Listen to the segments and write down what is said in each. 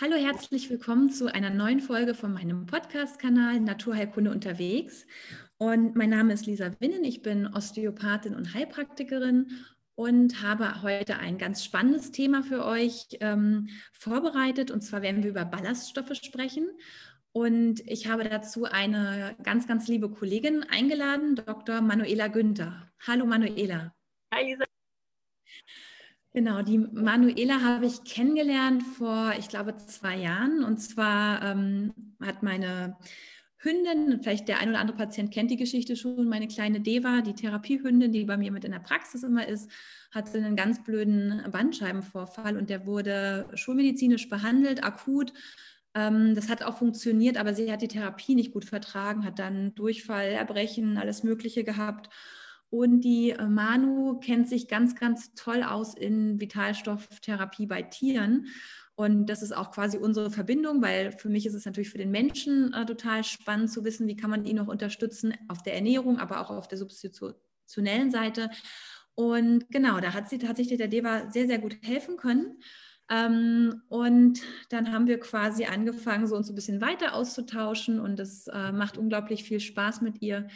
Hallo, herzlich willkommen zu einer neuen Folge von meinem Podcast-Kanal Naturheilkunde unterwegs. Und mein Name ist Lisa Winnen, ich bin Osteopathin und Heilpraktikerin und habe heute ein ganz spannendes Thema für euch ähm, vorbereitet. Und zwar werden wir über Ballaststoffe sprechen. Und ich habe dazu eine ganz, ganz liebe Kollegin eingeladen, Dr. Manuela Günther. Hallo Manuela. Hi Lisa. Genau, die Manuela habe ich kennengelernt vor, ich glaube, zwei Jahren. Und zwar ähm, hat meine Hündin, vielleicht der ein oder andere Patient kennt die Geschichte schon, meine kleine Deva, die Therapiehündin, die bei mir mit in der Praxis immer ist, hatte einen ganz blöden Bandscheibenvorfall und der wurde schulmedizinisch behandelt, akut. Ähm, das hat auch funktioniert, aber sie hat die Therapie nicht gut vertragen, hat dann Durchfall, Erbrechen, alles Mögliche gehabt und die äh, Manu kennt sich ganz, ganz toll aus in Vitalstofftherapie bei Tieren. Und das ist auch quasi unsere Verbindung, weil für mich ist es natürlich für den Menschen äh, total spannend zu wissen, wie kann man ihn noch unterstützen auf der Ernährung, aber auch auf der substitutionellen Seite. Und genau, da hat sie tatsächlich der Deva sehr, sehr gut helfen können. Ähm, und dann haben wir quasi angefangen, so uns ein bisschen weiter auszutauschen und es äh, macht unglaublich viel Spaß mit ihr.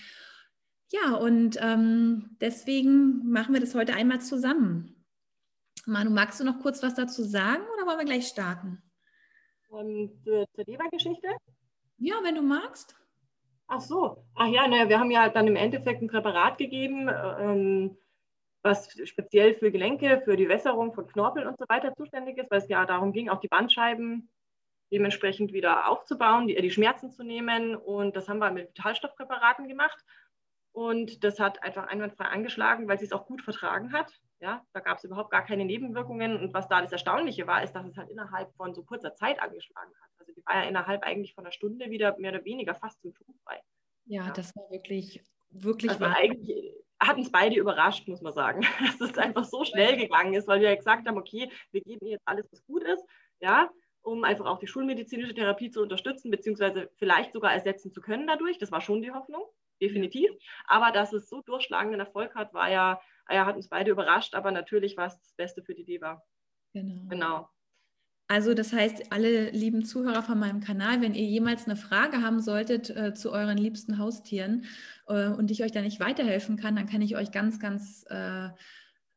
Ja, und ähm, deswegen machen wir das heute einmal zusammen. Manu, magst du noch kurz was dazu sagen oder wollen wir gleich starten? Ähm, zur, Lebergeschichte? Ja, wenn du magst. Ach so. Ach ja, naja, wir haben ja dann im Endeffekt ein Präparat gegeben, ähm, was speziell für Gelenke, für die Wässerung von Knorpeln und so weiter zuständig ist, weil es ja darum ging, auch die Bandscheiben dementsprechend wieder aufzubauen, die, die Schmerzen zu nehmen. Und das haben wir mit Vitalstoffpräparaten gemacht. Und das hat einfach einwandfrei angeschlagen, weil sie es auch gut vertragen hat. Ja, da gab es überhaupt gar keine Nebenwirkungen. Und was da das Erstaunliche war, ist, dass es halt innerhalb von so kurzer Zeit angeschlagen hat. Also die war ja innerhalb eigentlich von einer Stunde wieder mehr oder weniger fast symptomfrei. Ja, ja. das war wirklich, wirklich also wahr. eigentlich hat uns beide überrascht, muss man sagen, dass es einfach so schnell gegangen ist, weil wir ja gesagt haben, okay, wir geben ihr jetzt alles, was gut ist, ja, um einfach auch die schulmedizinische Therapie zu unterstützen, beziehungsweise vielleicht sogar ersetzen zu können dadurch. Das war schon die Hoffnung definitiv. Aber dass es so durchschlagenden Erfolg hat, war ja, ja, hat uns beide überrascht, aber natürlich war es das Beste für die Deva. Genau. genau. Also das heißt, alle lieben Zuhörer von meinem Kanal, wenn ihr jemals eine Frage haben solltet äh, zu euren liebsten Haustieren äh, und ich euch da nicht weiterhelfen kann, dann kann ich euch ganz, ganz äh,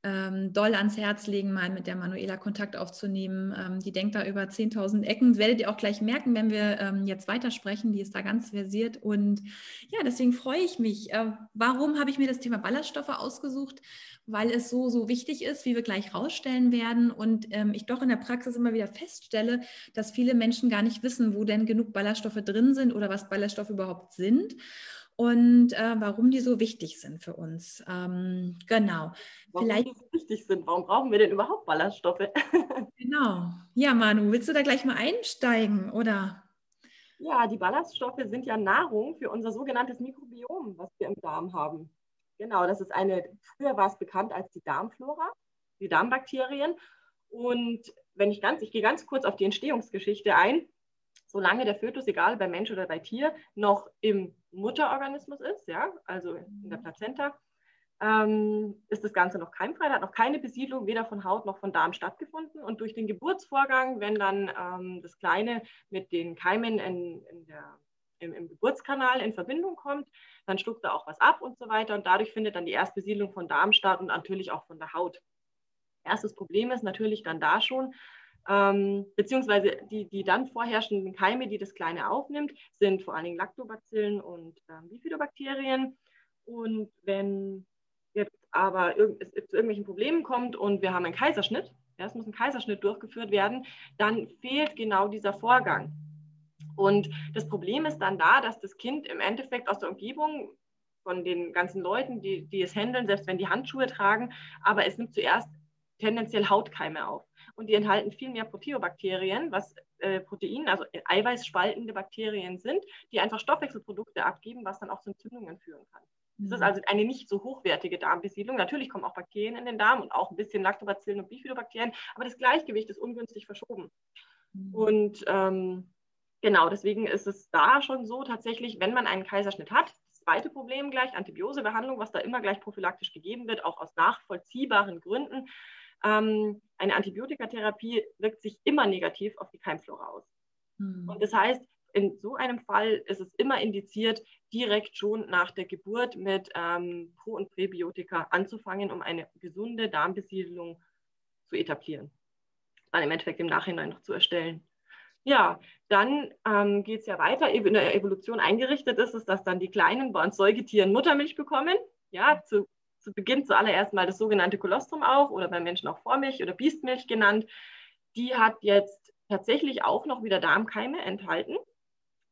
ähm, doll ans Herz legen, mal mit der Manuela Kontakt aufzunehmen. Ähm, die denkt da über 10.000 Ecken. Werdet ihr auch gleich merken, wenn wir ähm, jetzt weitersprechen. Die ist da ganz versiert. Und ja, deswegen freue ich mich. Äh, warum habe ich mir das Thema Ballaststoffe ausgesucht? Weil es so, so wichtig ist, wie wir gleich rausstellen werden. Und ähm, ich doch in der Praxis immer wieder feststelle, dass viele Menschen gar nicht wissen, wo denn genug Ballaststoffe drin sind oder was Ballaststoffe überhaupt sind und äh, warum die so wichtig sind für uns. Ähm, genau. Warum Vielleicht, die so wichtig sind. Warum brauchen wir denn überhaupt Ballaststoffe? genau. Ja, Manu, willst du da gleich mal einsteigen, oder? Ja, die Ballaststoffe sind ja Nahrung für unser sogenanntes Mikrobiom, was wir im Darm haben. Genau, das ist eine, früher war es bekannt als die Darmflora, die Darmbakterien. Und wenn ich ganz, ich gehe ganz kurz auf die Entstehungsgeschichte ein solange der Fötus, egal bei Mensch oder bei Tier, noch im Mutterorganismus ist, ja, also in der Plazenta, ähm, ist das Ganze noch keimfrei, hat noch keine Besiedlung weder von Haut noch von Darm stattgefunden. Und durch den Geburtsvorgang, wenn dann ähm, das Kleine mit den Keimen in, in der, im, im, Geburtskanal in Verbindung kommt, dann schluckt er auch was ab und so weiter. Und dadurch findet dann die Erstbesiedlung von Darm statt und natürlich auch von der Haut. Erstes Problem ist natürlich dann da schon, ähm, beziehungsweise die, die dann vorherrschenden Keime, die das Kleine aufnimmt, sind vor allen Dingen Lactobacillen und ähm, Bifidobakterien. Und wenn jetzt aber irg es zu irgendwelchen Problemen kommt und wir haben einen Kaiserschnitt, ja, es muss ein Kaiserschnitt durchgeführt werden, dann fehlt genau dieser Vorgang. Und das Problem ist dann da, dass das Kind im Endeffekt aus der Umgebung von den ganzen Leuten, die, die es handeln, selbst wenn die Handschuhe tragen, aber es nimmt zuerst tendenziell Hautkeime auf und die enthalten viel mehr Proteobakterien, was äh, Protein, also eiweißspaltende Bakterien sind, die einfach Stoffwechselprodukte abgeben, was dann auch zu Entzündungen führen kann. Das ist mhm. also eine nicht so hochwertige Darmbesiedlung. Natürlich kommen auch Bakterien in den Darm und auch ein bisschen Lactobacillen und Bifidobakterien, aber das Gleichgewicht ist ungünstig verschoben. Mhm. Und ähm, genau, deswegen ist es da schon so tatsächlich, wenn man einen Kaiserschnitt hat, das zweite Problem gleich, Antibiosebehandlung, was da immer gleich prophylaktisch gegeben wird, auch aus nachvollziehbaren Gründen, ähm, eine Antibiotikatherapie wirkt sich immer negativ auf die Keimflora aus. Mhm. Und das heißt, in so einem Fall ist es immer indiziert, direkt schon nach der Geburt mit ähm, Pro- und Präbiotika anzufangen, um eine gesunde Darmbesiedelung zu etablieren. Dann im Endeffekt im Nachhinein noch zu erstellen. Ja, dann ähm, geht es ja weiter. In der Evolution eingerichtet ist es, dass dann die Kleinen bei uns Säugetieren Muttermilch bekommen. Ja, zu, zu Beginn zuallererst mal das sogenannte Kolostrum auch oder bei Menschen auch Vormilch oder Biestmilch genannt. Die hat jetzt tatsächlich auch noch wieder Darmkeime enthalten,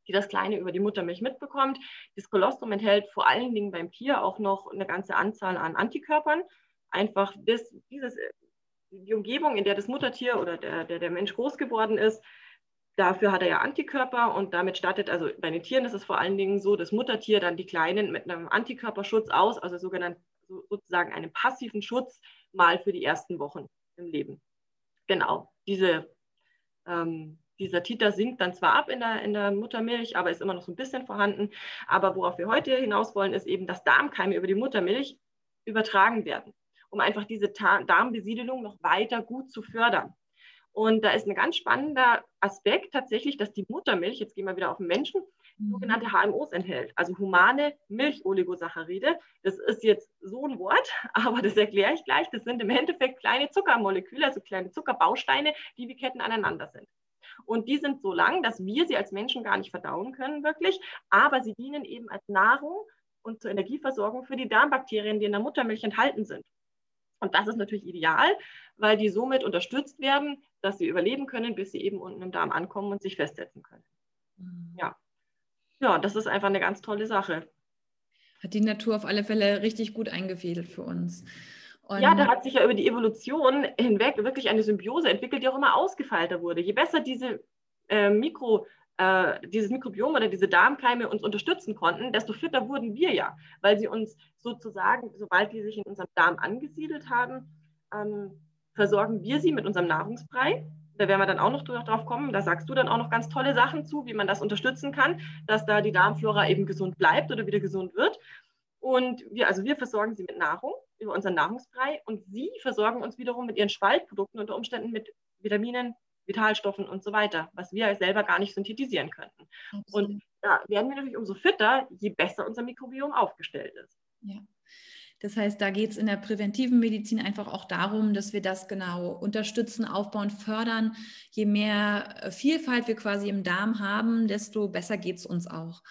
die das Kleine über die Muttermilch mitbekommt. Das Kolostrum enthält vor allen Dingen beim Tier auch noch eine ganze Anzahl an Antikörpern. Einfach das, dieses, die Umgebung, in der das Muttertier oder der, der, der Mensch groß geworden ist, Dafür hat er ja Antikörper und damit startet, also bei den Tieren ist es vor allen Dingen so, das Muttertier dann die Kleinen mit einem Antikörperschutz aus, also sogenannten sozusagen einem passiven Schutz mal für die ersten Wochen im Leben. Genau, diese, ähm, dieser Titer sinkt dann zwar ab in der, in der Muttermilch, aber ist immer noch so ein bisschen vorhanden. Aber worauf wir heute hinaus wollen, ist eben, dass Darmkeime über die Muttermilch übertragen werden, um einfach diese Darmbesiedelung noch weiter gut zu fördern. Und da ist ein ganz spannender Aspekt tatsächlich, dass die Muttermilch, jetzt gehen wir wieder auf den Menschen. Sogenannte HMOs enthält, also humane Milcholigosacharide. Das ist jetzt so ein Wort, aber das erkläre ich gleich. Das sind im Endeffekt kleine Zuckermoleküle, also kleine Zuckerbausteine, die wie Ketten aneinander sind. Und die sind so lang, dass wir sie als Menschen gar nicht verdauen können, wirklich. Aber sie dienen eben als Nahrung und zur Energieversorgung für die Darmbakterien, die in der Muttermilch enthalten sind. Und das ist natürlich ideal, weil die somit unterstützt werden, dass sie überleben können, bis sie eben unten im Darm ankommen und sich festsetzen können. Mhm. Ja. Ja, das ist einfach eine ganz tolle Sache. Hat die Natur auf alle Fälle richtig gut eingefädelt für uns. Und ja, da hat sich ja über die Evolution hinweg wirklich eine Symbiose entwickelt, die auch immer ausgefeilter wurde. Je besser diese äh, Mikro, äh, dieses Mikrobiom oder diese Darmkeime uns unterstützen konnten, desto fitter wurden wir ja, weil sie uns sozusagen, sobald die sich in unserem Darm angesiedelt haben, ähm, versorgen wir sie mit unserem Nahrungsbrei. Da werden wir dann auch noch drauf kommen. Da sagst du dann auch noch ganz tolle Sachen zu, wie man das unterstützen kann, dass da die Darmflora eben gesund bleibt oder wieder gesund wird. Und wir, also wir versorgen sie mit Nahrung über unseren Nahrungsbrei und sie versorgen uns wiederum mit ihren Spaltprodukten unter Umständen mit Vitaminen, Vitalstoffen und so weiter, was wir selber gar nicht synthetisieren könnten. Absolut. Und da werden wir natürlich umso fitter, je besser unser Mikrobiom aufgestellt ist. Ja. Das heißt, da geht es in der präventiven Medizin einfach auch darum, dass wir das genau unterstützen, aufbauen, fördern. Je mehr äh, Vielfalt wir quasi im Darm haben, desto besser geht es uns auch.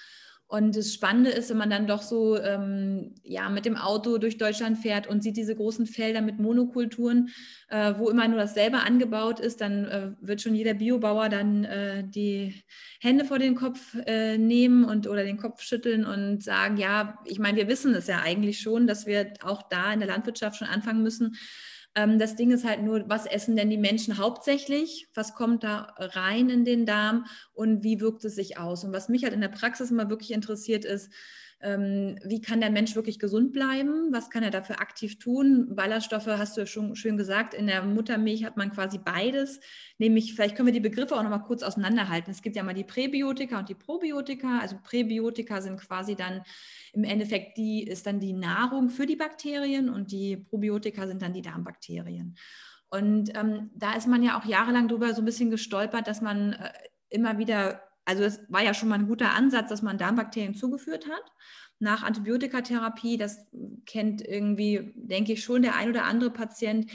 Und das Spannende ist, wenn man dann doch so ähm, ja, mit dem Auto durch Deutschland fährt und sieht diese großen Felder mit Monokulturen, äh, wo immer nur dasselbe angebaut ist, dann äh, wird schon jeder Biobauer dann äh, die Hände vor den Kopf äh, nehmen und oder den Kopf schütteln und sagen, ja, ich meine, wir wissen es ja eigentlich schon, dass wir auch da in der Landwirtschaft schon anfangen müssen, ähm, das Ding ist halt nur, was essen denn die Menschen hauptsächlich? Was kommt da rein in den Darm und wie wirkt es sich aus? Und was mich halt in der Praxis immer wirklich interessiert ist, ähm, wie kann der Mensch wirklich gesund bleiben? Was kann er dafür aktiv tun? Ballaststoffe hast du ja schon schön gesagt, in der Muttermilch hat man quasi beides. Nämlich, vielleicht können wir die Begriffe auch noch mal kurz auseinanderhalten. Es gibt ja mal die Präbiotika und die Probiotika. Also Präbiotika sind quasi dann im Endeffekt, die ist dann die Nahrung für die Bakterien und die Probiotika sind dann die Darmbakterien. Und ähm, da ist man ja auch jahrelang drüber so ein bisschen gestolpert, dass man äh, immer wieder also es war ja schon mal ein guter Ansatz, dass man Darmbakterien zugeführt hat. Nach Antibiotikatherapie, das kennt irgendwie, denke ich, schon der ein oder andere Patient.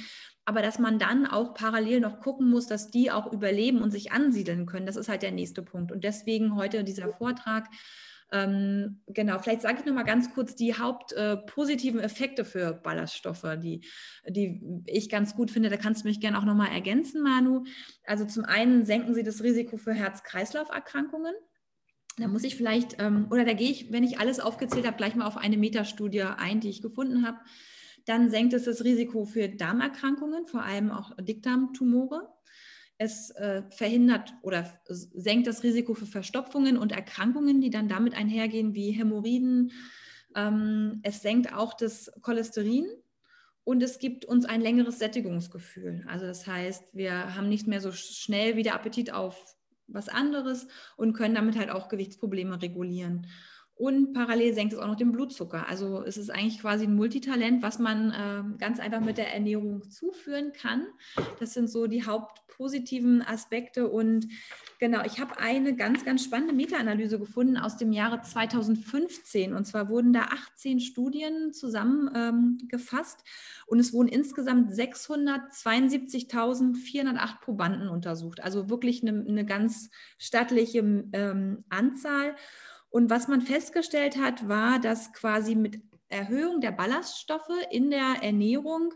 Aber dass man dann auch parallel noch gucken muss, dass die auch überleben und sich ansiedeln können, das ist halt der nächste Punkt. Und deswegen heute dieser Vortrag ähm, genau, vielleicht sage ich noch mal ganz kurz die hauptpositiven äh, Effekte für Ballaststoffe, die, die ich ganz gut finde. Da kannst du mich gerne auch noch mal ergänzen, Manu. Also zum einen senken sie das Risiko für Herz-Kreislauf-Erkrankungen. Da muss ich vielleicht, ähm, oder da gehe ich, wenn ich alles aufgezählt habe, gleich mal auf eine Metastudie ein, die ich gefunden habe. Dann senkt es das Risiko für Darmerkrankungen, vor allem auch Dickdarmtumore. Es äh, verhindert oder senkt das Risiko für Verstopfungen und Erkrankungen, die dann damit einhergehen, wie Hämorrhoiden. Ähm, es senkt auch das Cholesterin und es gibt uns ein längeres Sättigungsgefühl. Also das heißt, wir haben nicht mehr so schnell wieder Appetit auf was anderes und können damit halt auch Gewichtsprobleme regulieren. Und parallel senkt es auch noch den Blutzucker. Also es ist eigentlich quasi ein Multitalent, was man äh, ganz einfach mit der Ernährung zuführen kann. Das sind so die hauptpositiven Aspekte. Und genau, ich habe eine ganz, ganz spannende Meta-Analyse gefunden aus dem Jahre 2015. Und zwar wurden da 18 Studien zusammengefasst ähm, und es wurden insgesamt 672.408 Probanden untersucht. Also wirklich eine, eine ganz stattliche ähm, Anzahl. Und was man festgestellt hat, war, dass quasi mit Erhöhung der Ballaststoffe in der Ernährung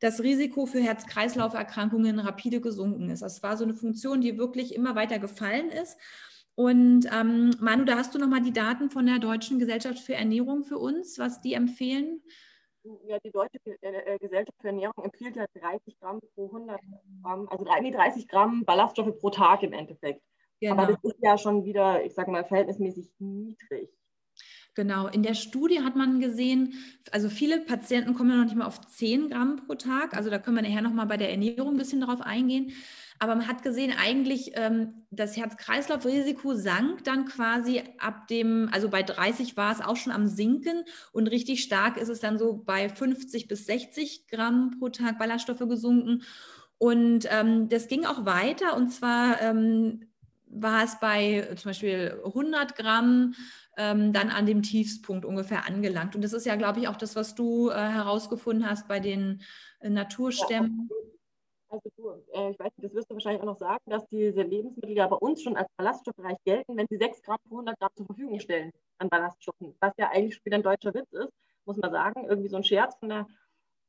das Risiko für Herz-Kreislauf-Erkrankungen rapide gesunken ist. Das war so eine Funktion, die wirklich immer weiter gefallen ist. Und ähm, Manu, da hast du nochmal die Daten von der Deutschen Gesellschaft für Ernährung für uns, was die empfehlen. Ja, die Deutsche äh, Gesellschaft für Ernährung empfiehlt ja 30 Gramm pro 100 Gramm, also 30 Gramm Ballaststoffe pro Tag im Endeffekt. Genau. Aber das ist ja schon wieder, ich sage mal, verhältnismäßig niedrig. Genau, in der Studie hat man gesehen, also viele Patienten kommen ja noch nicht mal auf 10 Gramm pro Tag. Also da können wir nachher nochmal bei der Ernährung ein bisschen darauf eingehen. Aber man hat gesehen, eigentlich ähm, das Herz-Kreislauf-Risiko sank dann quasi ab dem, also bei 30 war es auch schon am Sinken und richtig stark ist es dann so bei 50 bis 60 Gramm pro Tag Ballaststoffe gesunken. Und ähm, das ging auch weiter und zwar ähm, war es bei äh, zum Beispiel 100 Gramm ähm, dann an dem Tiefspunkt ungefähr angelangt. Und das ist ja, glaube ich, auch das, was du äh, herausgefunden hast bei den äh, Naturstämmen. Also du, äh, ich weiß nicht, das wirst du wahrscheinlich auch noch sagen, dass diese Lebensmittel ja bei uns schon als ballaststoffreich gelten, wenn sie 6 Gramm pro 100 Gramm zur Verfügung stellen an Ballaststoffen. Was ja eigentlich wieder ein deutscher Witz ist, muss man sagen. Irgendwie so ein Scherz von der,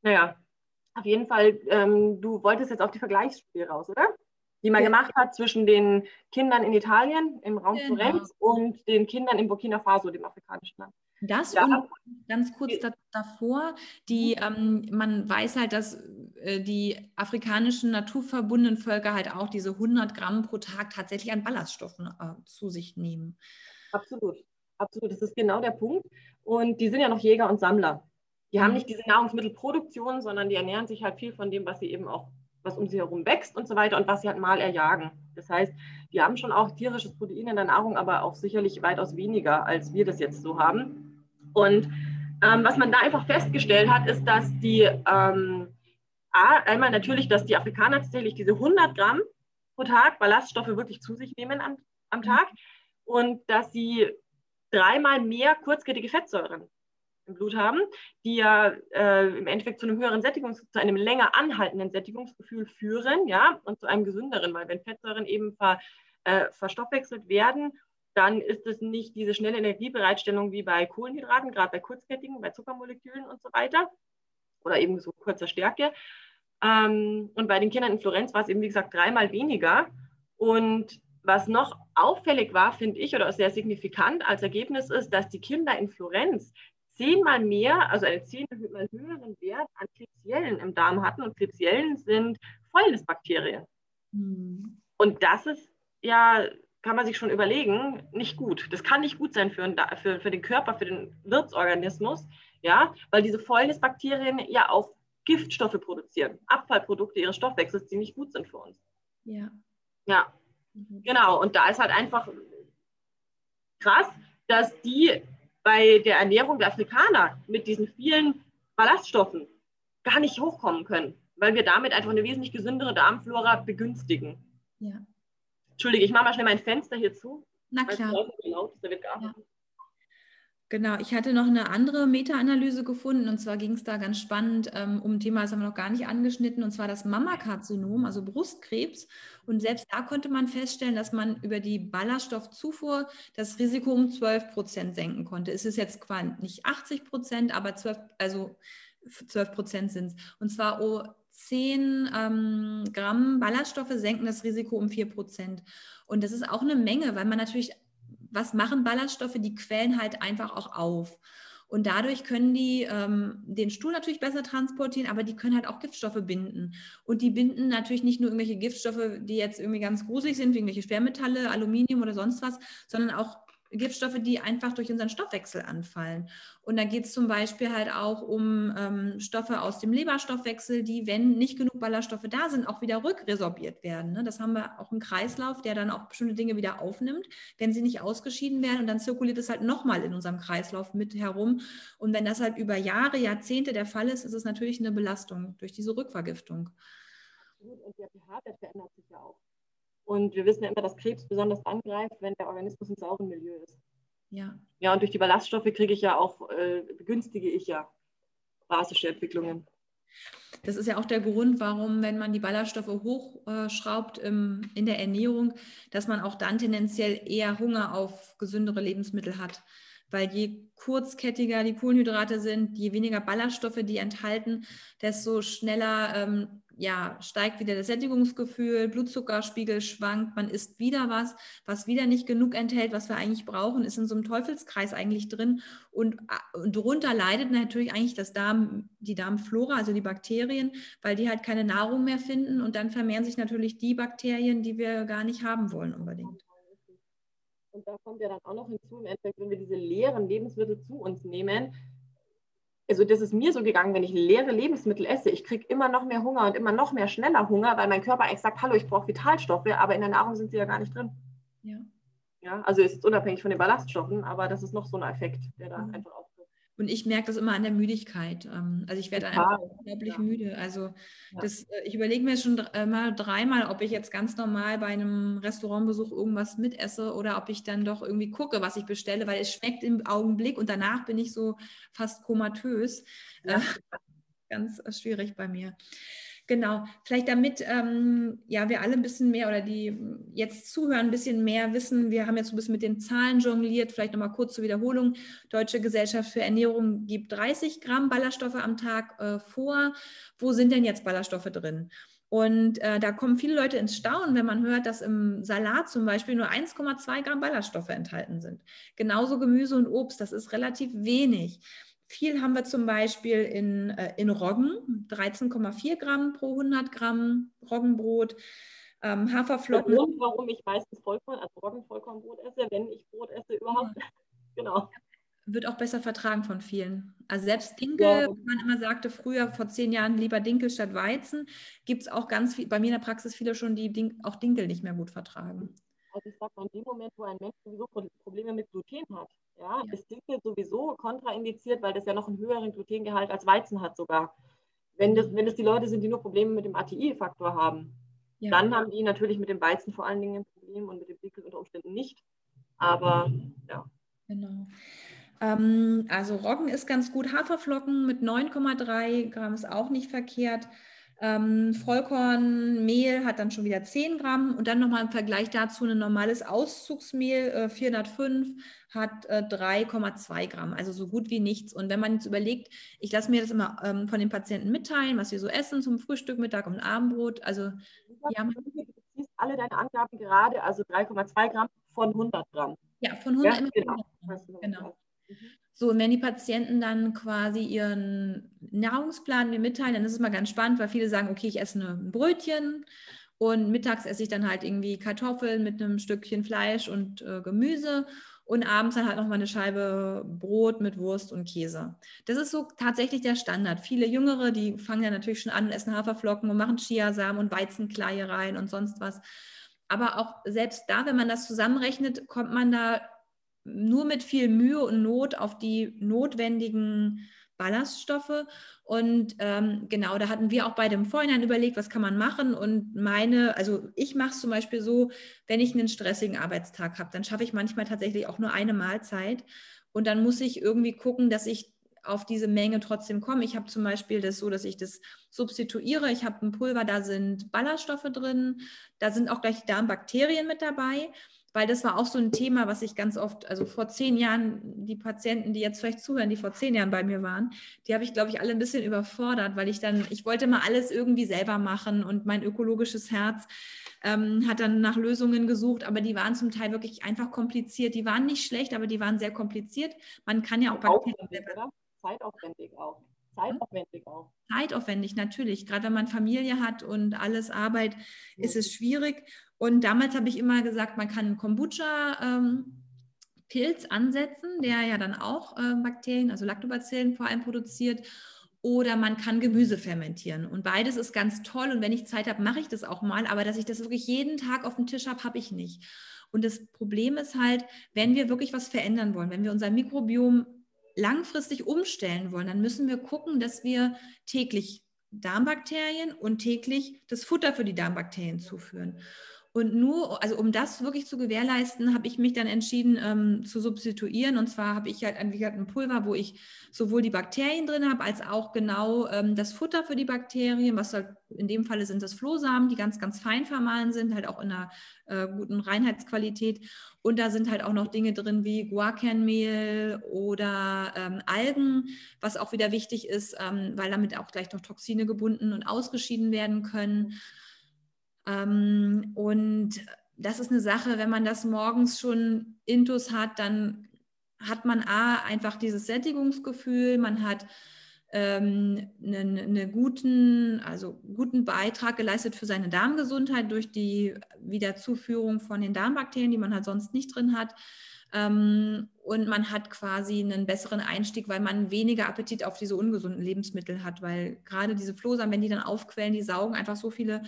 naja, auf jeden Fall, ähm, du wolltest jetzt auf die Vergleichsstudie raus, oder? Die man ja. gemacht hat zwischen den Kindern in Italien im Raum genau. Florenz und den Kindern in Burkina Faso, dem afrikanischen Land. Das ja. und ganz kurz da, davor, die, ähm, man weiß halt, dass äh, die afrikanischen naturverbundenen Völker halt auch diese 100 Gramm pro Tag tatsächlich an Ballaststoffen äh, zu sich nehmen. Absolut, absolut. Das ist genau der Punkt. Und die sind ja noch Jäger und Sammler. Die mhm. haben nicht diese Nahrungsmittelproduktion, sondern die ernähren sich halt viel von dem, was sie eben auch was um sie herum wächst und so weiter und was sie halt mal erjagen. Das heißt, die haben schon auch tierisches Protein in der Nahrung, aber auch sicherlich weitaus weniger, als wir das jetzt so haben. Und ähm, was man da einfach festgestellt hat, ist, dass die ähm, einmal natürlich, dass die Afrikaner tatsächlich diese 100 Gramm pro Tag Ballaststoffe wirklich zu sich nehmen am, am Tag und dass sie dreimal mehr kurzkettige Fettsäuren im Blut haben, die ja äh, im Endeffekt zu einem höheren Sättigungs-, zu einem länger anhaltenden Sättigungsgefühl führen, ja, und zu einem gesünderen, weil wenn Fettsäuren eben ver, äh, verstoffwechselt werden, dann ist es nicht diese schnelle Energiebereitstellung wie bei Kohlenhydraten, gerade bei kurzkettigen, bei Zuckermolekülen und so weiter, oder eben so kurzer Stärke. Ähm, und bei den Kindern in Florenz war es eben, wie gesagt, dreimal weniger. Und was noch auffällig war, finde ich, oder sehr signifikant als Ergebnis ist, dass die Kinder in Florenz zehnmal mehr, also einen zehnmal höheren Wert an Klebsiellen im Darm hatten. Und Klebsiellen sind Fäulnisbakterien. Mhm. Und das ist ja, kann man sich schon überlegen, nicht gut. Das kann nicht gut sein für, für, für den Körper, für den Wirtsorganismus, ja, weil diese Fäulnisbakterien ja auch Giftstoffe produzieren, Abfallprodukte ihres Stoffwechsels, die nicht gut sind für uns. Ja. Ja, mhm. genau. Und da ist halt einfach krass, dass die bei der Ernährung der Afrikaner mit diesen vielen Ballaststoffen gar nicht hochkommen können, weil wir damit einfach eine wesentlich gesündere Darmflora begünstigen. Ja. Entschuldige, ich mache mal schnell mein Fenster hier zu. Na klar. Laut ist, da wird ja. Genau, ich hatte noch eine andere Meta-Analyse gefunden und zwar ging es da ganz spannend ähm, um ein Thema, das haben wir noch gar nicht angeschnitten, und zwar das Mammakarzinom, also Brustkrebs. Und selbst da konnte man feststellen, dass man über die Ballaststoffzufuhr das Risiko um 12 Prozent senken konnte. Es ist jetzt quasi nicht 80 Prozent, aber 12, also 12 Prozent sind es. Und zwar oh, 10 ähm, Gramm Ballaststoffe senken das Risiko um 4 Prozent. Und das ist auch eine Menge, weil man natürlich was machen Ballaststoffe? Die quellen halt einfach auch auf. Und dadurch können die ähm, den Stuhl natürlich besser transportieren, aber die können halt auch Giftstoffe binden. Und die binden natürlich nicht nur irgendwelche Giftstoffe, die jetzt irgendwie ganz gruselig sind, wie irgendwelche Schwermetalle, Aluminium oder sonst was, sondern auch Giftstoffe, die einfach durch unseren Stoffwechsel anfallen. Und da geht es zum Beispiel halt auch um ähm, Stoffe aus dem Leberstoffwechsel, die, wenn nicht genug Ballaststoffe da sind, auch wieder rückresorbiert werden. Ne? Das haben wir auch einen Kreislauf, der dann auch bestimmte Dinge wieder aufnimmt, wenn sie nicht ausgeschieden werden. Und dann zirkuliert es halt nochmal in unserem Kreislauf mit herum. Und wenn das halt über Jahre, Jahrzehnte der Fall ist, ist es natürlich eine Belastung durch diese Rückvergiftung. Und der pH-Wert verändert sich ja auch. Und wir wissen ja immer, dass Krebs besonders angreift, wenn der Organismus im sauren Milieu ist. Ja. Ja, und durch die Ballaststoffe kriege ich ja auch, äh, begünstige ich ja basische Entwicklungen. Das ist ja auch der Grund, warum, wenn man die Ballaststoffe hochschraubt im, in der Ernährung, dass man auch dann tendenziell eher Hunger auf gesündere Lebensmittel hat. Weil je kurzkettiger die Kohlenhydrate sind, je weniger Ballaststoffe die enthalten, desto schneller ähm, ja, steigt wieder das Sättigungsgefühl, Blutzuckerspiegel schwankt, man isst wieder was, was wieder nicht genug enthält, was wir eigentlich brauchen, ist in so einem Teufelskreis eigentlich drin. Und, und darunter leidet natürlich eigentlich das Darm, die Darmflora, also die Bakterien, weil die halt keine Nahrung mehr finden und dann vermehren sich natürlich die Bakterien, die wir gar nicht haben wollen unbedingt. Und da kommt ja dann auch noch hinzu, im Endeffekt, wenn wir diese leeren Lebensmittel zu uns nehmen, also das ist mir so gegangen, wenn ich leere Lebensmittel esse, ich kriege immer noch mehr Hunger und immer noch mehr schneller Hunger, weil mein Körper eigentlich sagt, hallo, ich brauche Vitalstoffe, aber in der Nahrung sind sie ja gar nicht drin. Ja. ja also es ist unabhängig von den Ballaststoffen, aber das ist noch so ein Effekt, der da mhm. einfach auch und ich merke das immer an der Müdigkeit. Ähm, also ich werde einfach unglaublich ja. müde. Also ja. das, äh, ich überlege mir schon äh, mal dreimal, ob ich jetzt ganz normal bei einem Restaurantbesuch irgendwas mitesse oder ob ich dann doch irgendwie gucke, was ich bestelle, weil es schmeckt im Augenblick und danach bin ich so fast komatös. Ja. Äh, ganz schwierig bei mir. Genau, vielleicht damit ähm, ja, wir alle ein bisschen mehr oder die jetzt zuhören, ein bisschen mehr wissen. Wir haben jetzt ein bisschen mit den Zahlen jongliert. Vielleicht nochmal kurz zur Wiederholung. Deutsche Gesellschaft für Ernährung gibt 30 Gramm Ballaststoffe am Tag äh, vor. Wo sind denn jetzt Ballaststoffe drin? Und äh, da kommen viele Leute ins Staunen, wenn man hört, dass im Salat zum Beispiel nur 1,2 Gramm Ballaststoffe enthalten sind. Genauso Gemüse und Obst, das ist relativ wenig. Viel haben wir zum Beispiel in, äh, in Roggen, 13,4 Gramm pro 100 Gramm Roggenbrot. Ähm, Haferflocken. Der Grund, warum ich meistens Vollkorn, also Roggenvollkornbrot esse, wenn ich Brot esse überhaupt. Ja. genau. Wird auch besser vertragen von vielen. Also selbst Dinkel, ja. man immer sagte früher, vor zehn Jahren lieber Dinkel statt Weizen, gibt es auch ganz viel, bei mir in der Praxis viele schon, die Ding, auch Dinkel nicht mehr gut vertragen. Also ich sage mal, in dem Moment, wo ein Mensch sowieso Probleme mit Gluten hat, ja, ja. ist Dinkel sowieso kontraindiziert, weil das ja noch einen höheren Glutengehalt als Weizen hat sogar. Wenn das, wenn das die Leute sind, die nur Probleme mit dem ATI-Faktor haben, ja. dann haben die natürlich mit dem Weizen vor allen Dingen ein Problem und mit dem Dinkel unter Umständen nicht. Aber ja. Genau. Ähm, also Roggen ist ganz gut. Haferflocken mit 9,3 Gramm ist auch nicht verkehrt. Ähm, Vollkornmehl hat dann schon wieder 10 Gramm und dann nochmal im Vergleich dazu ein normales Auszugsmehl, äh, 405, hat äh, 3,2 Gramm, also so gut wie nichts. Und wenn man jetzt überlegt, ich lasse mir das immer ähm, von den Patienten mitteilen, was sie so essen zum Frühstück, Mittag und Abendbrot. Also, haben du ziehst alle deine Angaben gerade, also 3,2 Gramm von 100 Gramm. Ja, von 100 ja, genau. genau. Mhm. So, und wenn die Patienten dann quasi ihren Nahrungsplan mir mitteilen, dann ist es mal ganz spannend, weil viele sagen, okay, ich esse ein Brötchen und mittags esse ich dann halt irgendwie Kartoffeln mit einem Stückchen Fleisch und äh, Gemüse und abends dann halt nochmal eine Scheibe Brot mit Wurst und Käse. Das ist so tatsächlich der Standard. Viele Jüngere, die fangen ja natürlich schon an und essen Haferflocken und machen Chiasamen und Weizenkleie rein und sonst was. Aber auch selbst da, wenn man das zusammenrechnet, kommt man da nur mit viel Mühe und Not auf die notwendigen Ballaststoffe. Und ähm, genau, da hatten wir auch bei dem Vorhinein überlegt, was kann man machen. Und meine, also ich mache es zum Beispiel so, wenn ich einen stressigen Arbeitstag habe, dann schaffe ich manchmal tatsächlich auch nur eine Mahlzeit. Und dann muss ich irgendwie gucken, dass ich auf diese Menge trotzdem komme. Ich habe zum Beispiel das so, dass ich das substituiere. Ich habe ein Pulver, da sind Ballaststoffe drin, da sind auch gleich Darmbakterien mit dabei weil das war auch so ein Thema, was ich ganz oft, also vor zehn Jahren, die Patienten, die jetzt vielleicht zuhören, die vor zehn Jahren bei mir waren, die habe ich, glaube ich, alle ein bisschen überfordert, weil ich dann, ich wollte mal alles irgendwie selber machen und mein ökologisches Herz ähm, hat dann nach Lösungen gesucht, aber die waren zum Teil wirklich einfach kompliziert. Die waren nicht schlecht, aber die waren sehr kompliziert. Man kann ja auch Bakterien. Zeitaufwendig auch. Zeitaufwendig auch. Zeitaufwendig, natürlich. Gerade wenn man Familie hat und alles Arbeit, ist es schwierig. Und damals habe ich immer gesagt, man kann Kombucha ähm, Pilz ansetzen, der ja dann auch äh, Bakterien, also Lactobacillen vor allem produziert. Oder man kann Gemüse fermentieren. Und beides ist ganz toll. Und wenn ich Zeit habe, mache ich das auch mal. Aber dass ich das wirklich jeden Tag auf dem Tisch habe, habe ich nicht. Und das Problem ist halt, wenn wir wirklich was verändern wollen, wenn wir unser Mikrobiom langfristig umstellen wollen, dann müssen wir gucken, dass wir täglich Darmbakterien und täglich das Futter für die Darmbakterien zuführen. Und nur, also um das wirklich zu gewährleisten, habe ich mich dann entschieden ähm, zu substituieren. Und zwar habe ich halt ein, ein Pulver, wo ich sowohl die Bakterien drin habe, als auch genau ähm, das Futter für die Bakterien, was halt in dem Falle sind das Flohsamen, die ganz, ganz fein vermahlen sind, halt auch in einer äh, guten Reinheitsqualität. Und da sind halt auch noch Dinge drin wie Guarkernmehl oder ähm, Algen, was auch wieder wichtig ist, ähm, weil damit auch gleich noch Toxine gebunden und ausgeschieden werden können. Ähm, und das ist eine Sache, wenn man das morgens schon intus hat, dann hat man A, einfach dieses Sättigungsgefühl, man hat ähm, einen, einen, guten, also guten Beitrag geleistet für seine Darmgesundheit durch die Wiederzuführung von den Darmbakterien, die man halt sonst nicht drin hat. Ähm, und man hat quasi einen besseren Einstieg, weil man weniger Appetit auf diese ungesunden Lebensmittel hat, weil gerade diese Flohsamen, wenn die dann aufquellen, die saugen einfach so viele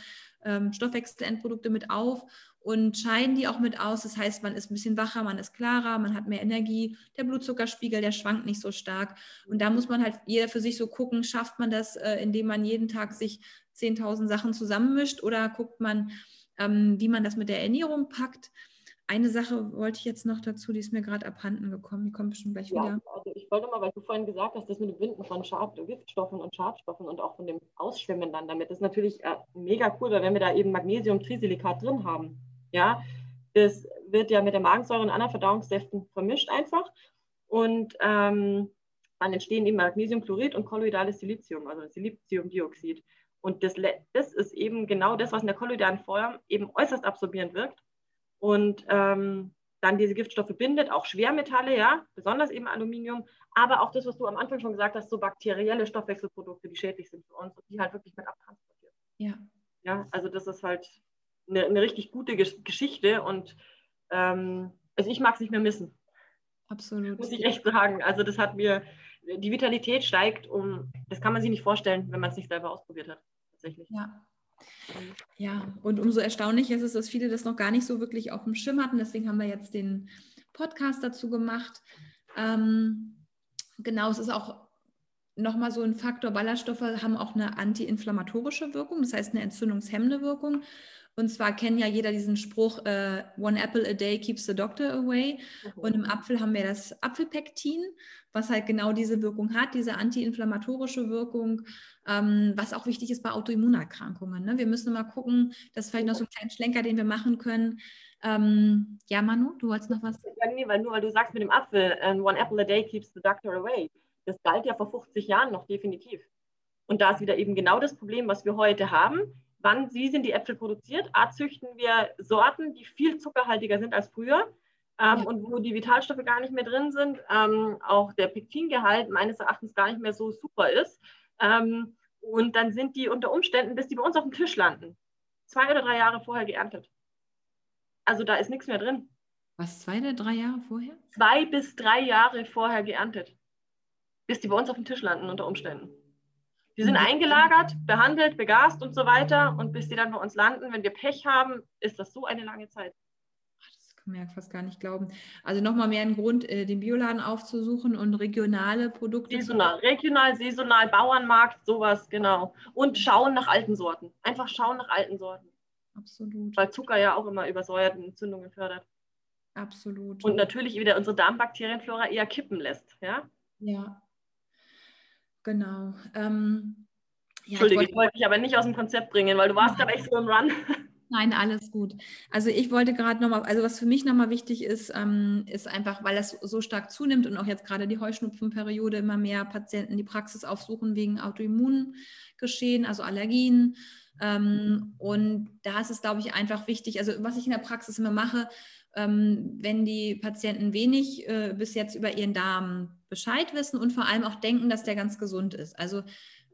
ähm, Stoffwechselendprodukte mit auf und scheiden die auch mit aus. Das heißt, man ist ein bisschen wacher, man ist klarer, man hat mehr Energie, der Blutzuckerspiegel, der schwankt nicht so stark. Und da muss man halt jeder für sich so gucken, schafft man das, äh, indem man jeden Tag sich 10.000 Sachen zusammenmischt oder guckt man, ähm, wie man das mit der Ernährung packt. Eine Sache wollte ich jetzt noch dazu, die ist mir gerade abhanden gekommen. Die kommt bestimmt gleich ja, wieder. Also ich wollte mal, weil du vorhin gesagt hast, das mit dem Binden von Schad Giftstoffen und Schadstoffen und auch von dem Ausschwimmen dann damit, das ist natürlich äh, mega cool, weil wenn wir da eben Magnesium, Trisilikat drin haben, ja, das wird ja mit der Magensäure und anderen Verdauungssäften vermischt einfach und ähm, dann entstehen eben Magnesiumchlorid und kolloidales Silizium, also Siliziumdioxid. Und das, das ist eben genau das, was in der kolloidalen Form eben äußerst absorbierend wirkt und ähm, dann diese Giftstoffe bindet, auch Schwermetalle, ja, besonders eben Aluminium, aber auch das, was du am Anfang schon gesagt hast, so bakterielle Stoffwechselprodukte, die schädlich sind für uns und die halt wirklich mit abtransportieren. Ja. Ja, also das ist halt eine, eine richtig gute Geschichte und ähm, also ich mag es nicht mehr missen. Absolut. Muss ich echt sagen. Also das hat mir, die Vitalität steigt um, das kann man sich nicht vorstellen, wenn man es nicht selber ausprobiert hat. Tatsächlich. Ja, ja, und umso erstaunlicher ist es, dass viele das noch gar nicht so wirklich auf dem Schirm hatten. Deswegen haben wir jetzt den Podcast dazu gemacht. Ähm, genau, es ist auch nochmal so ein Faktor, Ballaststoffe haben auch eine antiinflammatorische Wirkung, das heißt eine entzündungshemmende Wirkung. Und zwar kennt ja jeder diesen Spruch, äh, One apple a day keeps the doctor away. Mhm. Und im Apfel haben wir das Apfelpektin, was halt genau diese Wirkung hat, diese antiinflammatorische Wirkung, ähm, was auch wichtig ist bei Autoimmunerkrankungen. Ne? Wir müssen mal gucken, das ist vielleicht noch so ein kleiner Schlenker, den wir machen können. Ähm, ja, Manu, du wolltest noch was? Ja, nee, weil nur weil du sagst mit dem Apfel, uh, one apple a day keeps the doctor away. Das galt ja vor 50 Jahren noch definitiv. Und da ist wieder eben genau das Problem, was wir heute haben. Wann, wie sind die Äpfel produziert? A, züchten wir Sorten, die viel zuckerhaltiger sind als früher ähm, ja. und wo die Vitalstoffe gar nicht mehr drin sind, ähm, auch der Pektingehalt meines Erachtens gar nicht mehr so super ist. Ähm, und dann sind die unter Umständen, bis die bei uns auf dem Tisch landen, zwei oder drei Jahre vorher geerntet. Also da ist nichts mehr drin. Was, zwei oder drei Jahre vorher? Zwei bis drei Jahre vorher geerntet, bis die bei uns auf dem Tisch landen unter Umständen. Die sind mhm. eingelagert, behandelt, begast und so weiter. Und bis die dann bei uns landen, wenn wir Pech haben, ist das so eine lange Zeit kann man ja fast gar nicht glauben. Also nochmal mehr ein Grund, äh, den Bioladen aufzusuchen und regionale Produkte. Saisonal, regional, saisonal, Bauernmarkt, sowas, genau. Und schauen nach alten Sorten. Einfach schauen nach alten Sorten. Absolut. Weil Zucker ja auch immer übersäuerten Entzündungen fördert. Absolut. Und natürlich wieder unsere Darmbakterienflora eher kippen lässt. Ja, ja. Genau. Ähm, ja, Entschuldige, ich wollte, ich wollte dich aber nicht aus dem Konzept bringen, weil du warst gerade echt so im Run. Nein, alles gut. Also ich wollte gerade nochmal, also was für mich nochmal wichtig ist, ähm, ist einfach, weil das so stark zunimmt und auch jetzt gerade die Heuschnupfenperiode immer mehr Patienten die Praxis aufsuchen wegen Autoimmungeschehen, also Allergien. Ähm, und da ist es, glaube ich, einfach wichtig, also was ich in der Praxis immer mache, wenn die Patienten wenig äh, bis jetzt über ihren Darm Bescheid wissen und vor allem auch denken, dass der ganz gesund ist. Also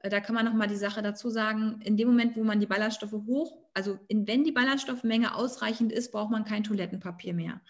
äh, da kann man nochmal die Sache dazu sagen, in dem Moment, wo man die Ballaststoffe hoch, also in, wenn die Ballaststoffmenge ausreichend ist, braucht man kein Toilettenpapier mehr.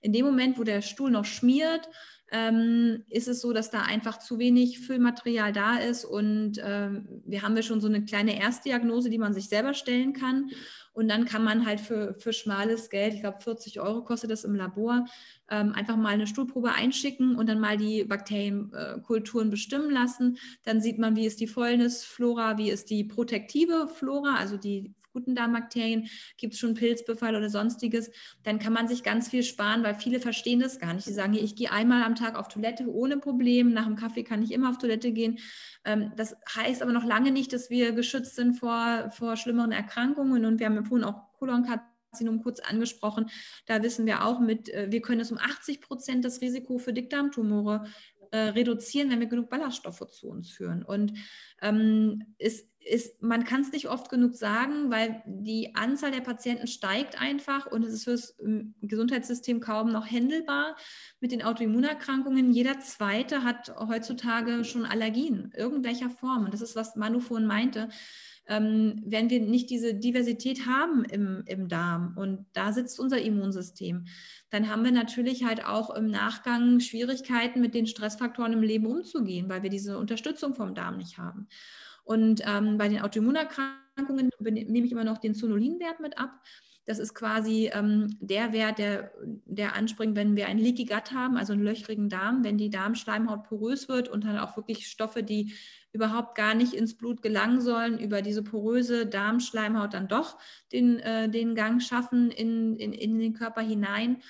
in dem Moment, wo der Stuhl noch schmiert, ähm, ist es so, dass da einfach zu wenig Füllmaterial da ist. Und ähm, wir haben wir schon so eine kleine Erstdiagnose, die man sich selber stellen kann. Und dann kann man halt für, für schmales Geld, ich glaube 40 Euro kostet das im Labor, ähm, einfach mal eine Stuhlprobe einschicken und dann mal die Bakterienkulturen äh, bestimmen lassen. Dann sieht man, wie ist die Fäulnisflora, wie ist die protektive Flora, also die guten Darmbakterien, gibt es schon Pilzbefall oder sonstiges, dann kann man sich ganz viel sparen, weil viele verstehen das gar nicht. Die sagen, ich gehe einmal am Tag auf Toilette ohne Problem, nach dem Kaffee kann ich immer auf Toilette gehen. Ähm, das heißt aber noch lange nicht, dass wir geschützt sind vor, vor schlimmeren Erkrankungen und wir haben vorhin auch Kolonkarzinom kurz angesprochen. Da wissen wir auch mit, äh, wir können es um 80 Prozent das Risiko für Dickdarmtumore äh, reduzieren, wenn wir genug Ballaststoffe zu uns führen. Und ähm, ist ist, man kann es nicht oft genug sagen, weil die Anzahl der Patienten steigt einfach und es ist fürs ähm, Gesundheitssystem kaum noch händelbar mit den Autoimmunerkrankungen. Jeder Zweite hat heutzutage schon Allergien irgendwelcher Form. Und das ist, was Manu vorhin meinte. Ähm, wenn wir nicht diese Diversität haben im, im Darm und da sitzt unser Immunsystem, dann haben wir natürlich halt auch im Nachgang Schwierigkeiten, mit den Stressfaktoren im Leben umzugehen, weil wir diese Unterstützung vom Darm nicht haben. Und ähm, bei den Autoimmunerkrankungen nehme ich immer noch den Zonulinwert mit ab. Das ist quasi ähm, der Wert, der, der anspringt, wenn wir ein Leaky Gut haben, also einen löchrigen Darm, wenn die Darmschleimhaut porös wird und dann auch wirklich Stoffe, die überhaupt gar nicht ins Blut gelangen sollen, über diese poröse Darmschleimhaut dann doch den, äh, den Gang schaffen in, in, in den Körper hinein.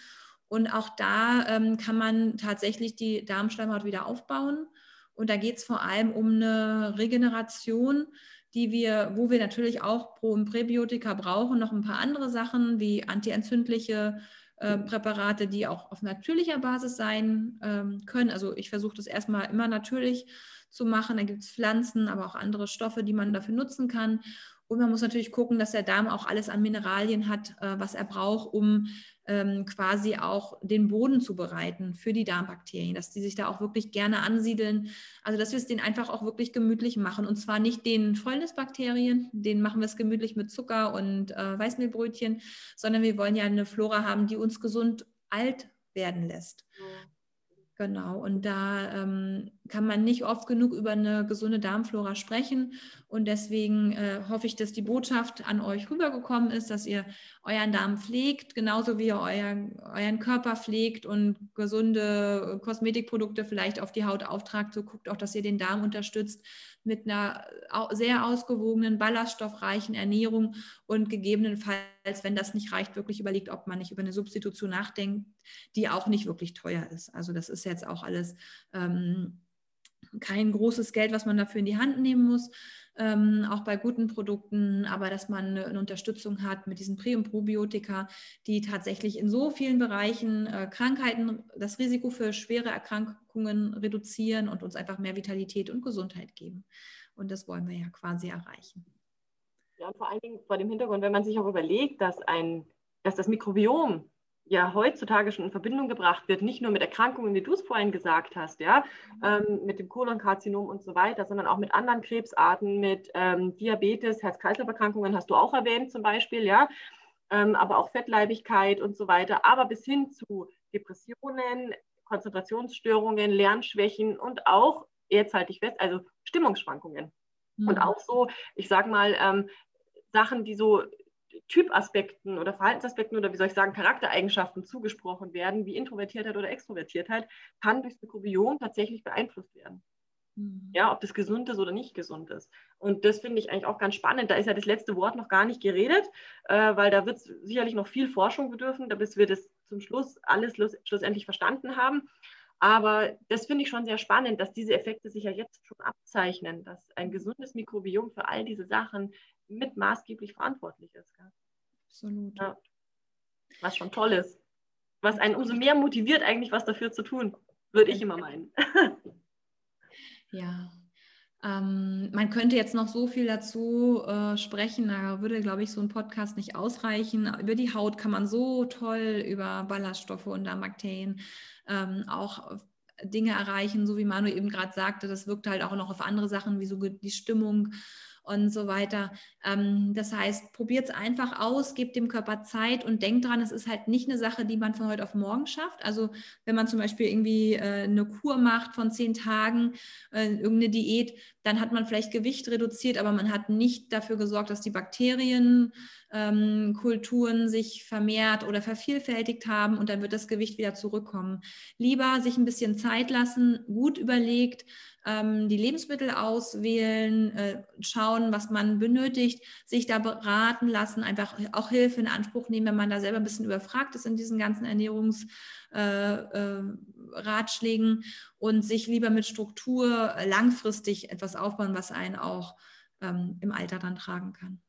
Und auch da ähm, kann man tatsächlich die Darmschleimhaut wieder aufbauen. Und da geht es vor allem um eine Regeneration, die wir, wo wir natürlich auch Pro- und Präbiotika brauchen, noch ein paar andere Sachen wie antientzündliche äh, Präparate, die auch auf natürlicher Basis sein ähm, können. Also ich versuche das erstmal immer natürlich zu machen. Da gibt es Pflanzen, aber auch andere Stoffe, die man dafür nutzen kann. Und man muss natürlich gucken, dass der Darm auch alles an Mineralien hat, äh, was er braucht, um ähm, quasi auch den Boden zu bereiten für die Darmbakterien, dass die sich da auch wirklich gerne ansiedeln. Also dass wir es denen einfach auch wirklich gemütlich machen. Und zwar nicht den Fäulnisbakterien, denen machen wir es gemütlich mit Zucker und äh, Weißmehlbrötchen, sondern wir wollen ja eine Flora haben, die uns gesund alt werden lässt. Genau, und da ähm, kann man nicht oft genug über eine gesunde Darmflora sprechen. Und deswegen äh, hoffe ich, dass die Botschaft an euch rübergekommen ist, dass ihr euren Darm pflegt, genauso wie ihr euer, euren Körper pflegt und gesunde Kosmetikprodukte vielleicht auf die Haut auftragt. So guckt auch, dass ihr den Darm unterstützt mit einer sehr ausgewogenen, ballaststoffreichen Ernährung und gegebenenfalls, wenn das nicht reicht, wirklich überlegt, ob man nicht über eine Substitution nachdenkt, die auch nicht wirklich teuer ist. Also das ist jetzt auch alles ähm, kein großes Geld, was man dafür in die Hand nehmen muss, ähm, auch bei guten Produkten, aber dass man eine, eine Unterstützung hat mit diesen Prä- und Probiotika, die tatsächlich in so vielen Bereichen äh, Krankheiten, das Risiko für schwere Erkrankungen reduzieren und uns einfach mehr Vitalität und Gesundheit geben. Und das wollen wir ja quasi erreichen. Ja, und vor allen Dingen vor dem Hintergrund, wenn man sich auch überlegt, dass, ein, dass das Mikrobiom ja heutzutage schon in Verbindung gebracht wird, nicht nur mit Erkrankungen, wie du es vorhin gesagt hast, ja, ähm, mit dem Kolonkarzinom und so weiter, sondern auch mit anderen Krebsarten, mit ähm, Diabetes, Herz-Kreislauf-Erkrankungen hast du auch erwähnt zum Beispiel, ja, ähm, aber auch Fettleibigkeit und so weiter, aber bis hin zu Depressionen, Konzentrationsstörungen, Lernschwächen und auch, jetzt halte ich fest, also Stimmungsschwankungen. Mhm. Und auch so, ich sage mal, ähm, Sachen, die so Typaspekten oder Verhaltensaspekten oder wie soll ich sagen, Charaktereigenschaften zugesprochen werden, wie Introvertiertheit oder Extrovertiertheit, kann durchs Mikrobiom tatsächlich beeinflusst werden. Mhm. Ja, ob das gesund ist oder nicht gesund ist. Und das finde ich eigentlich auch ganz spannend. Da ist ja das letzte Wort noch gar nicht geredet, äh, weil da wird es sicherlich noch viel Forschung bedürfen, bis wir das zum Schluss alles schlussendlich verstanden haben. Aber das finde ich schon sehr spannend, dass diese Effekte sich ja jetzt schon abzeichnen, dass ein gesundes Mikrobiom für all diese Sachen mit maßgeblich verantwortlich ist. Gell? Absolut. Ja. Was schon toll ist. Was einen umso mehr motiviert, eigentlich was dafür zu tun, würde ich immer meinen. ja. Ähm, man könnte jetzt noch so viel dazu äh, sprechen, da würde, glaube ich, so ein Podcast nicht ausreichen. Über die Haut kann man so toll über Ballaststoffe und Darmbakterien ähm, auch Dinge erreichen, so wie Manu eben gerade sagte. Das wirkt halt auch noch auf andere Sachen, wie so die Stimmung und so weiter. Ähm, das heißt, probiert es einfach aus, gebt dem Körper Zeit und denkt dran, es ist halt nicht eine Sache, die man von heute auf morgen schafft. Also wenn man zum Beispiel irgendwie äh, eine Kur macht von zehn Tagen, äh, irgendeine Diät, dann hat man vielleicht Gewicht reduziert, aber man hat nicht dafür gesorgt, dass die Bakterien ähm, sich vermehrt oder vervielfältigt haben und dann wird das Gewicht wieder zurückkommen. Lieber sich ein bisschen Zeit lassen, gut überlegt, ähm, die Lebensmittel auswählen, äh, schauen, was man benötigt, sich da beraten lassen, einfach auch Hilfe in Anspruch nehmen, wenn man da selber ein bisschen überfragt ist in diesen ganzen Ernährungsratschlägen äh, äh, und sich lieber mit Struktur langfristig etwas aufbauen, was einen auch ähm, im Alter dann tragen kann.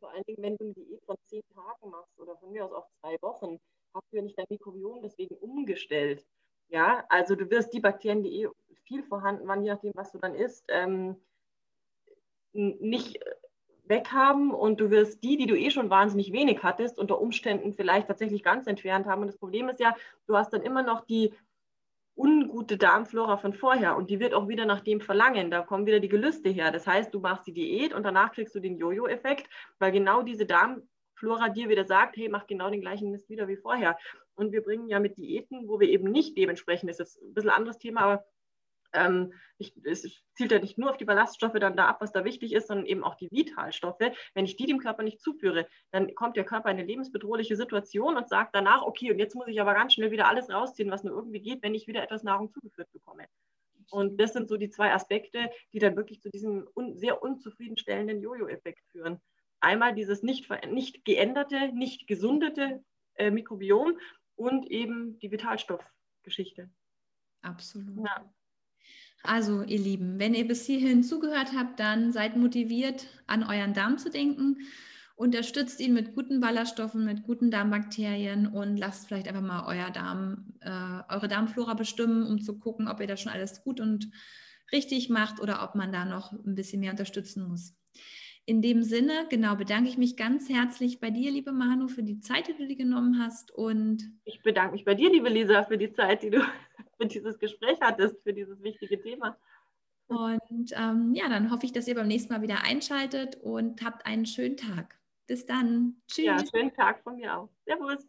Vor allen Dingen, wenn du eine Diät von zehn Tagen machst oder von mir aus auch zwei Wochen, hast du ja nicht dein Mikrobiom deswegen umgestellt. Ja, also du wirst die Bakterien, die eh viel vorhanden waren, je nachdem, was du dann isst, ähm, nicht weghaben und du wirst die, die du eh schon wahnsinnig wenig hattest, unter Umständen vielleicht tatsächlich ganz entfernt haben. Und das Problem ist ja, du hast dann immer noch die ungute Darmflora von vorher und die wird auch wieder nach dem verlangen. Da kommen wieder die Gelüste her. Das heißt, du machst die Diät und danach kriegst du den Jojo-Effekt, weil genau diese Darmflora dir wieder sagt, hey, mach genau den gleichen Mist wieder wie vorher. Und wir bringen ja mit Diäten, wo wir eben nicht dementsprechend, das ist ein bisschen anderes Thema, aber ähm, ich, es zielt ja nicht nur auf die Ballaststoffe dann da ab, was da wichtig ist, sondern eben auch die Vitalstoffe. Wenn ich die dem Körper nicht zuführe, dann kommt der Körper in eine lebensbedrohliche Situation und sagt danach, okay, und jetzt muss ich aber ganz schnell wieder alles rausziehen, was nur irgendwie geht, wenn ich wieder etwas Nahrung zugeführt bekomme. Und das sind so die zwei Aspekte, die dann wirklich zu diesem un sehr unzufriedenstellenden Jojo-Effekt führen. Einmal dieses nicht, nicht geänderte, nicht gesundete äh, Mikrobiom und eben die Vitalstoffgeschichte. Absolut. Ja. Also, ihr Lieben, wenn ihr bis hierhin zugehört habt, dann seid motiviert, an euren Darm zu denken. Unterstützt ihn mit guten Ballaststoffen, mit guten Darmbakterien und lasst vielleicht einfach mal euer Darm, äh, eure Darmflora bestimmen, um zu gucken, ob ihr das schon alles gut und richtig macht oder ob man da noch ein bisschen mehr unterstützen muss. In dem Sinne, genau, bedanke ich mich ganz herzlich bei dir, liebe Manu, für die Zeit, die du dir genommen hast. Und ich bedanke mich bei dir, liebe Lisa, für die Zeit, die du für dieses Gespräch hattest, für dieses wichtige Thema. Und ähm, ja, dann hoffe ich, dass ihr beim nächsten Mal wieder einschaltet und habt einen schönen Tag. Bis dann. Tschüss. Ja, schönen Tag von mir auch. Servus.